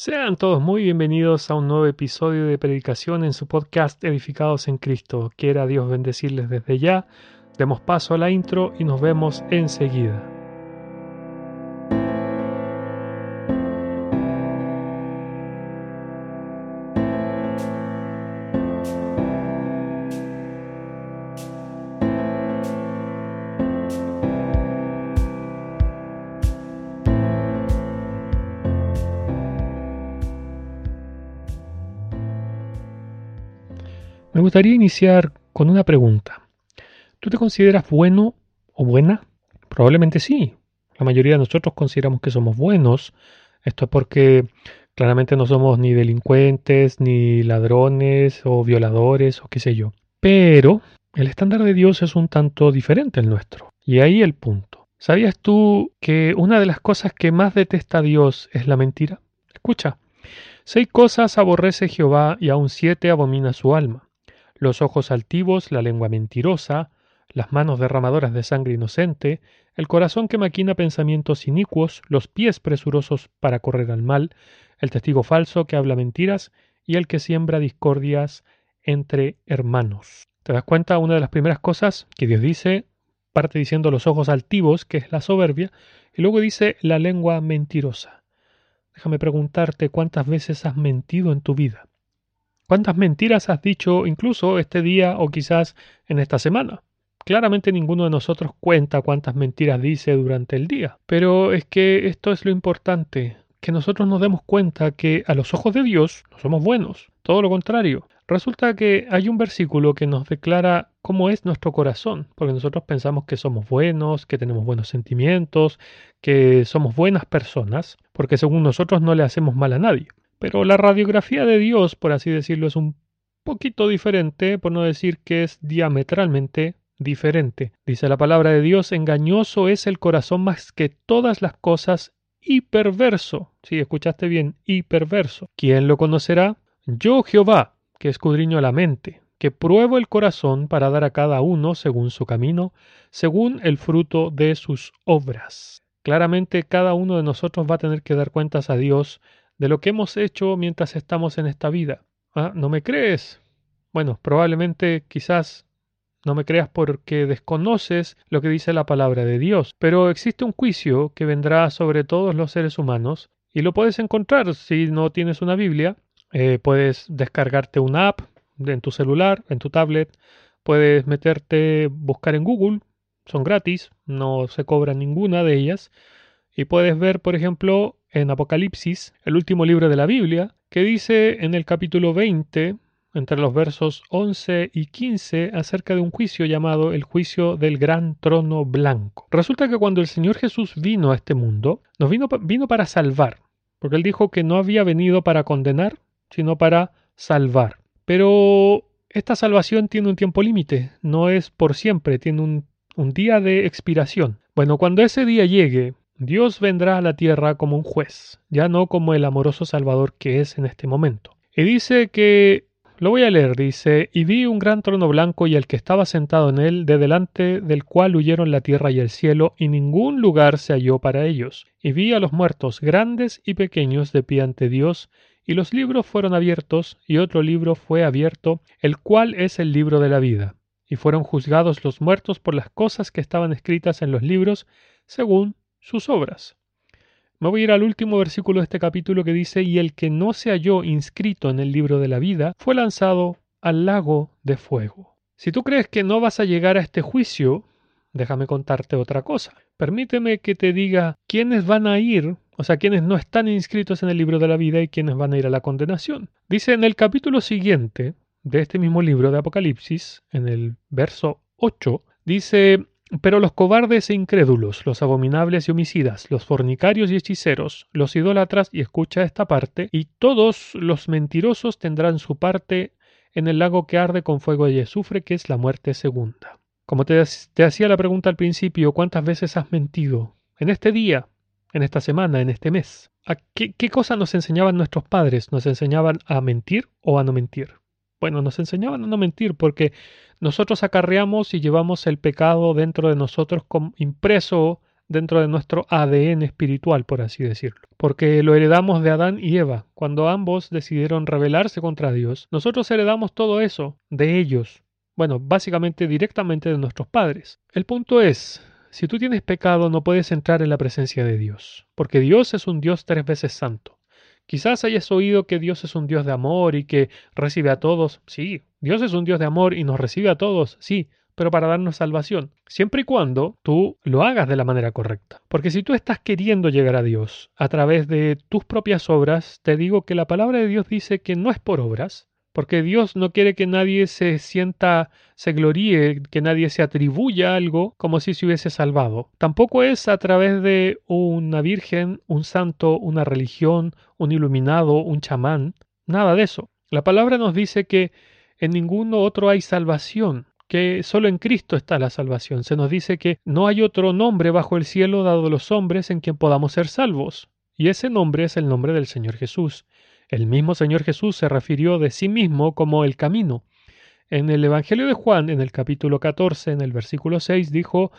Sean todos muy bienvenidos a un nuevo episodio de predicación en su podcast Edificados en Cristo. Quiera Dios bendecirles desde ya. Demos paso a la intro y nos vemos enseguida. Gustaría iniciar con una pregunta. ¿Tú te consideras bueno o buena? Probablemente sí. La mayoría de nosotros consideramos que somos buenos. Esto es porque claramente no somos ni delincuentes, ni ladrones o violadores o qué sé yo. Pero el estándar de Dios es un tanto diferente al nuestro. Y ahí el punto. ¿Sabías tú que una de las cosas que más detesta Dios es la mentira? Escucha. Seis cosas aborrece Jehová y aun siete abomina su alma los ojos altivos, la lengua mentirosa, las manos derramadoras de sangre inocente, el corazón que maquina pensamientos inicuos, los pies presurosos para correr al mal, el testigo falso que habla mentiras y el que siembra discordias entre hermanos. ¿Te das cuenta? Una de las primeras cosas que Dios dice, parte diciendo los ojos altivos, que es la soberbia, y luego dice la lengua mentirosa. Déjame preguntarte cuántas veces has mentido en tu vida. ¿Cuántas mentiras has dicho incluso este día o quizás en esta semana? Claramente ninguno de nosotros cuenta cuántas mentiras dice durante el día, pero es que esto es lo importante, que nosotros nos demos cuenta que a los ojos de Dios no somos buenos, todo lo contrario. Resulta que hay un versículo que nos declara cómo es nuestro corazón, porque nosotros pensamos que somos buenos, que tenemos buenos sentimientos, que somos buenas personas, porque según nosotros no le hacemos mal a nadie. Pero la radiografía de Dios, por así decirlo, es un poquito diferente, por no decir que es diametralmente diferente. Dice la palabra de Dios, engañoso es el corazón más que todas las cosas y perverso. Sí, escuchaste bien, y perverso. ¿Quién lo conocerá? Yo Jehová, que escudriño la mente, que pruebo el corazón para dar a cada uno según su camino, según el fruto de sus obras. Claramente cada uno de nosotros va a tener que dar cuentas a Dios de lo que hemos hecho mientras estamos en esta vida. ¿Ah? ¿No me crees? Bueno, probablemente quizás no me creas porque desconoces lo que dice la palabra de Dios, pero existe un juicio que vendrá sobre todos los seres humanos y lo puedes encontrar si no tienes una Biblia. Eh, puedes descargarte una app en tu celular, en tu tablet, puedes meterte, buscar en Google, son gratis, no se cobra ninguna de ellas, y puedes ver, por ejemplo, en Apocalipsis, el último libro de la Biblia, que dice en el capítulo 20, entre los versos 11 y 15, acerca de un juicio llamado el juicio del gran trono blanco. Resulta que cuando el Señor Jesús vino a este mundo, nos vino, para salvar, porque él dijo que no había venido para condenar, sino para salvar. Pero esta salvación tiene un tiempo límite, no es por siempre, tiene un, un día de expiración. Bueno, cuando ese día llegue, Dios vendrá a la tierra como un juez, ya no como el amoroso Salvador que es en este momento. Y dice que, lo voy a leer, dice, y vi un gran trono blanco y el que estaba sentado en él, de delante del cual huyeron la tierra y el cielo, y ningún lugar se halló para ellos. Y vi a los muertos, grandes y pequeños, de pie ante Dios, y los libros fueron abiertos, y otro libro fue abierto, el cual es el libro de la vida. Y fueron juzgados los muertos por las cosas que estaban escritas en los libros, según sus obras. Me voy a ir al último versículo de este capítulo que dice, y el que no se halló inscrito en el libro de la vida fue lanzado al lago de fuego. Si tú crees que no vas a llegar a este juicio, déjame contarte otra cosa. Permíteme que te diga quiénes van a ir, o sea, quiénes no están inscritos en el libro de la vida y quiénes van a ir a la condenación. Dice en el capítulo siguiente de este mismo libro de Apocalipsis, en el verso 8, dice, pero los cobardes e incrédulos, los abominables y homicidas, los fornicarios y hechiceros, los idólatras, y escucha esta parte, y todos los mentirosos tendrán su parte en el lago que arde con fuego y azufre, que es la muerte segunda. Como te, te hacía la pregunta al principio, ¿cuántas veces has mentido? En este día, en esta semana, en este mes. ¿A qué, qué cosa nos enseñaban nuestros padres? ¿Nos enseñaban a mentir o a no mentir? Bueno, nos enseñaban a no mentir porque nosotros acarreamos y llevamos el pecado dentro de nosotros impreso dentro de nuestro ADN espiritual, por así decirlo. Porque lo heredamos de Adán y Eva. Cuando ambos decidieron rebelarse contra Dios, nosotros heredamos todo eso de ellos. Bueno, básicamente directamente de nuestros padres. El punto es, si tú tienes pecado no puedes entrar en la presencia de Dios, porque Dios es un Dios tres veces santo. Quizás hayas oído que Dios es un Dios de amor y que recibe a todos. Sí, Dios es un Dios de amor y nos recibe a todos. Sí, pero para darnos salvación, siempre y cuando tú lo hagas de la manera correcta. Porque si tú estás queriendo llegar a Dios a través de tus propias obras, te digo que la palabra de Dios dice que no es por obras, porque Dios no quiere que nadie se sienta, se gloríe, que nadie se atribuya algo como si se hubiese salvado. Tampoco es a través de una virgen, un santo, una religión, un iluminado, un chamán, nada de eso. La palabra nos dice que en ninguno otro hay salvación, que solo en Cristo está la salvación. Se nos dice que no hay otro nombre bajo el cielo dado a los hombres en quien podamos ser salvos. Y ese nombre es el nombre del Señor Jesús. El mismo Señor Jesús se refirió de sí mismo como el camino. En el Evangelio de Juan, en el capítulo 14, en el versículo 6, dijo,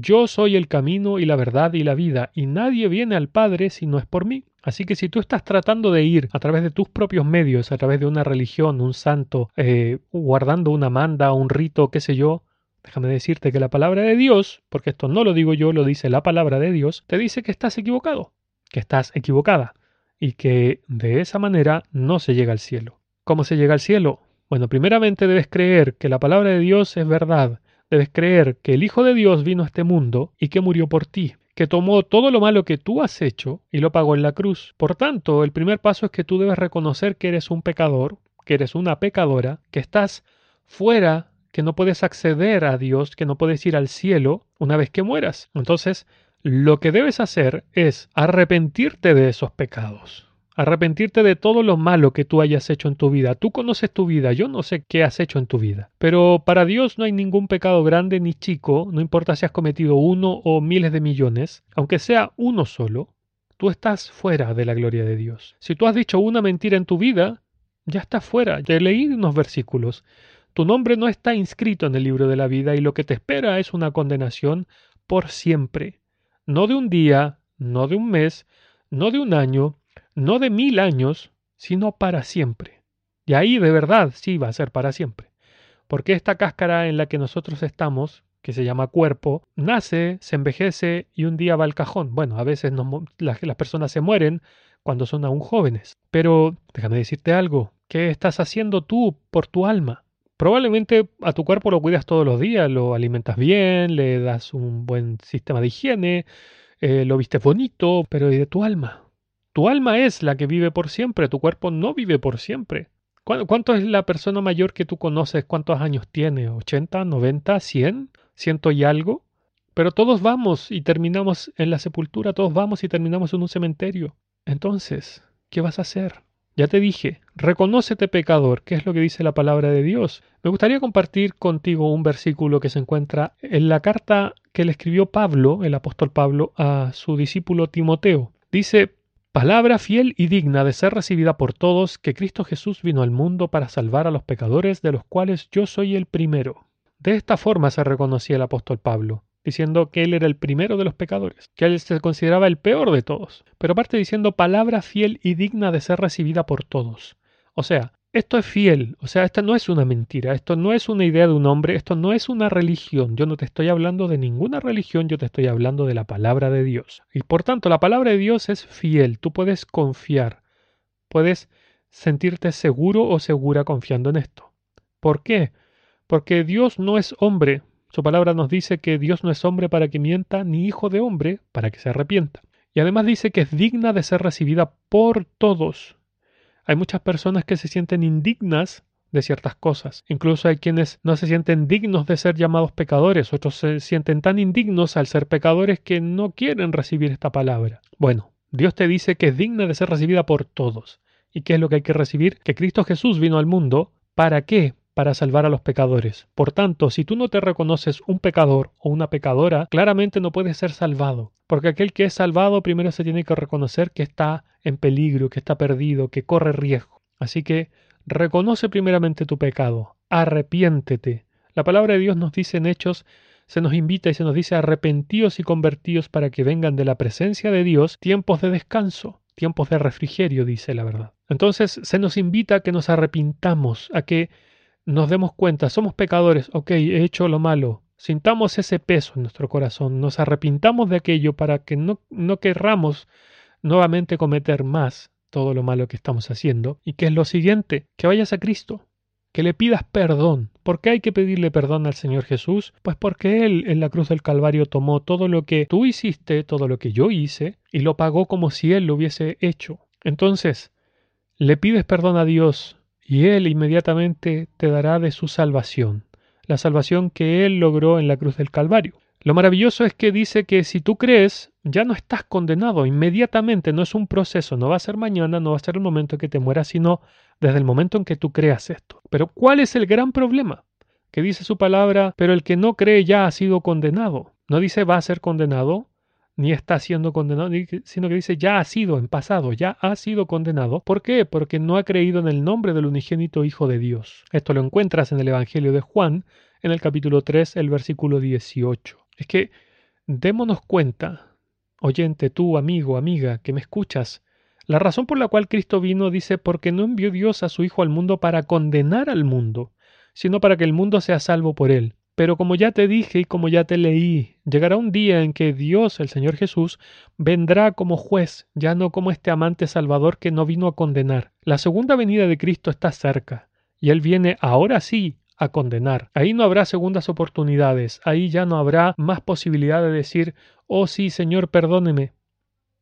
Yo soy el camino y la verdad y la vida, y nadie viene al Padre si no es por mí. Así que si tú estás tratando de ir a través de tus propios medios, a través de una religión, un santo, eh, guardando una manda, un rito, qué sé yo, déjame decirte que la palabra de Dios, porque esto no lo digo yo, lo dice la palabra de Dios, te dice que estás equivocado, que estás equivocada y que de esa manera no se llega al cielo. ¿Cómo se llega al cielo? Bueno, primeramente debes creer que la palabra de Dios es verdad, debes creer que el Hijo de Dios vino a este mundo y que murió por ti, que tomó todo lo malo que tú has hecho y lo pagó en la cruz. Por tanto, el primer paso es que tú debes reconocer que eres un pecador, que eres una pecadora, que estás fuera, que no puedes acceder a Dios, que no puedes ir al cielo una vez que mueras. Entonces, lo que debes hacer es arrepentirte de esos pecados. Arrepentirte de todo lo malo que tú hayas hecho en tu vida. Tú conoces tu vida, yo no sé qué has hecho en tu vida. Pero para Dios no hay ningún pecado grande ni chico, no importa si has cometido uno o miles de millones, aunque sea uno solo, tú estás fuera de la gloria de Dios. Si tú has dicho una mentira en tu vida, ya estás fuera. Te leí unos versículos. Tu nombre no está inscrito en el libro de la vida y lo que te espera es una condenación por siempre no de un día, no de un mes, no de un año, no de mil años, sino para siempre. Y ahí de verdad sí va a ser para siempre. Porque esta cáscara en la que nosotros estamos, que se llama cuerpo, nace, se envejece y un día va al cajón. Bueno, a veces las, personas se mueren cuando son aún jóvenes. Pero déjame decirte algo, ¿qué estás haciendo tú por tu alma? Probablemente a tu cuerpo lo cuidas todos los días, lo alimentas bien, le das un buen sistema de higiene, eh, lo vistes bonito, pero ¿y de tu alma? Tu alma es la que vive por siempre, tu cuerpo no vive por siempre. ¿Cuánto es la persona mayor que tú conoces? ¿Cuántos años tiene? ¿80, 90, 100? ¿Ciento y algo? Pero todos vamos y terminamos en la sepultura, todos vamos y terminamos en un cementerio. Entonces, ¿qué vas a hacer? Ya te dije, reconócete pecador, que es lo que dice la palabra de Dios. Me gustaría compartir contigo un versículo que se encuentra en la carta que le escribió Pablo, el apóstol Pablo, a su discípulo Timoteo. Dice, palabra fiel y digna de ser recibida por todos, que Cristo Jesús vino al mundo para salvar a los pecadores, de los cuales yo soy el primero. De esta forma se reconocía el apóstol Pablo diciendo que él era el primero de los pecadores, que él se consideraba el peor de todos, pero aparte diciendo palabra fiel y digna de ser recibida por todos. O sea, esto es fiel, o sea, esta no es una mentira, esto no es una idea de un hombre, esto no es una religión, yo no te estoy hablando de ninguna religión, yo te estoy hablando de la palabra de Dios. Y por tanto, la palabra de Dios es fiel, tú puedes confiar, puedes sentirte seguro o segura confiando en esto. ¿Por qué? Porque Dios no es hombre, su palabra nos dice que Dios no es hombre para que mienta, ni hijo de hombre para que se arrepienta. Y además dice que es digna de ser recibida por todos. Hay muchas personas que se sienten indignas de ciertas cosas. Incluso hay quienes no se sienten dignos de ser llamados pecadores, otros se sienten tan indignos al ser pecadores que no quieren recibir esta palabra. Bueno, Dios te dice que es digna de ser recibida por todos. ¿Y qué es lo que hay que recibir? Que Cristo Jesús vino al mundo. ¿Para qué? Para salvar a los pecadores. Por tanto, si tú no te reconoces un pecador o una pecadora, claramente no puedes ser salvado. Porque aquel que es salvado primero se tiene que reconocer que está en peligro, que está perdido, que corre riesgo. Así que reconoce primeramente tu pecado, arrepiéntete. La palabra de Dios nos dice en Hechos se nos invita y se nos dice arrepentíos y convertíos para que vengan de la presencia de Dios tiempos de descanso, tiempos de refrigerio, dice la verdad. Entonces se nos invita a que nos arrepintamos, a que nos demos cuenta, somos pecadores, ok, he hecho lo malo, sintamos ese peso en nuestro corazón, nos arrepintamos de aquello para que no, no querramos nuevamente cometer más todo lo malo que estamos haciendo. ¿Y que es lo siguiente? Que vayas a Cristo, que le pidas perdón. ¿Por qué hay que pedirle perdón al Señor Jesús? Pues porque Él en la cruz del Calvario tomó todo lo que tú hiciste, todo lo que yo hice, y lo pagó como si Él lo hubiese hecho. Entonces, le pides perdón a Dios y Él inmediatamente te dará de su salvación, la salvación que Él logró en la cruz del Calvario. Lo maravilloso es que dice que si tú crees, ya no estás condenado inmediatamente, no es un proceso, no va a ser mañana, no va a ser el momento en que te mueras, sino desde el momento en que tú creas esto. Pero ¿cuál es el gran problema? Que dice su palabra, pero el que no cree ya ha sido condenado. No dice va a ser condenado, ni está siendo condenado, sino que dice ya ha sido en pasado, ya ha sido condenado. ¿Por qué? Porque no ha creído en el nombre del unigénito Hijo de Dios. Esto lo encuentras en el Evangelio de Juan, en el capítulo 3, el versículo 18. Es que démonos cuenta, oyente, tú, amigo, amiga, que me escuchas, la razón por la cual Cristo vino dice porque no envió Dios a su Hijo al mundo para condenar al mundo, sino para que el mundo sea salvo por él. Pero como ya te dije y como ya te leí, llegará un día en que Dios, el Señor Jesús, vendrá como juez, ya no como este amante salvador que no vino a condenar. La segunda venida de Cristo está cerca, y Él viene ahora sí a condenar. Ahí no habrá segundas oportunidades, ahí ya no habrá más posibilidad de decir, oh sí, Señor, perdóneme.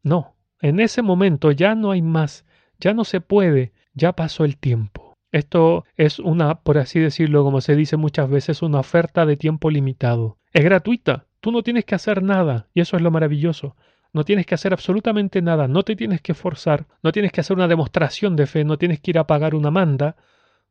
No, en ese momento ya no hay más, ya no se puede, ya pasó el tiempo. Esto es una, por así decirlo, como se dice muchas veces, una oferta de tiempo limitado. Es gratuita, tú no tienes que hacer nada, y eso es lo maravilloso. No tienes que hacer absolutamente nada, no te tienes que forzar, no tienes que hacer una demostración de fe, no tienes que ir a pagar una manda,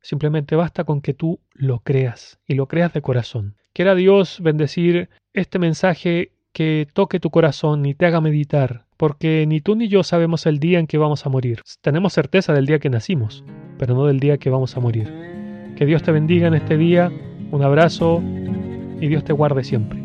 Simplemente basta con que tú lo creas. Y lo creas de corazón. Quiera Dios bendecir este mensaje que toque tu corazón y te haga meditar, porque ni tú ni yo sabemos el día en que vamos a morir. Tenemos certeza del día que nacimos, pero no del día que vamos a morir. Que Dios te bendiga en este día, un abrazo y Dios te guarde siempre.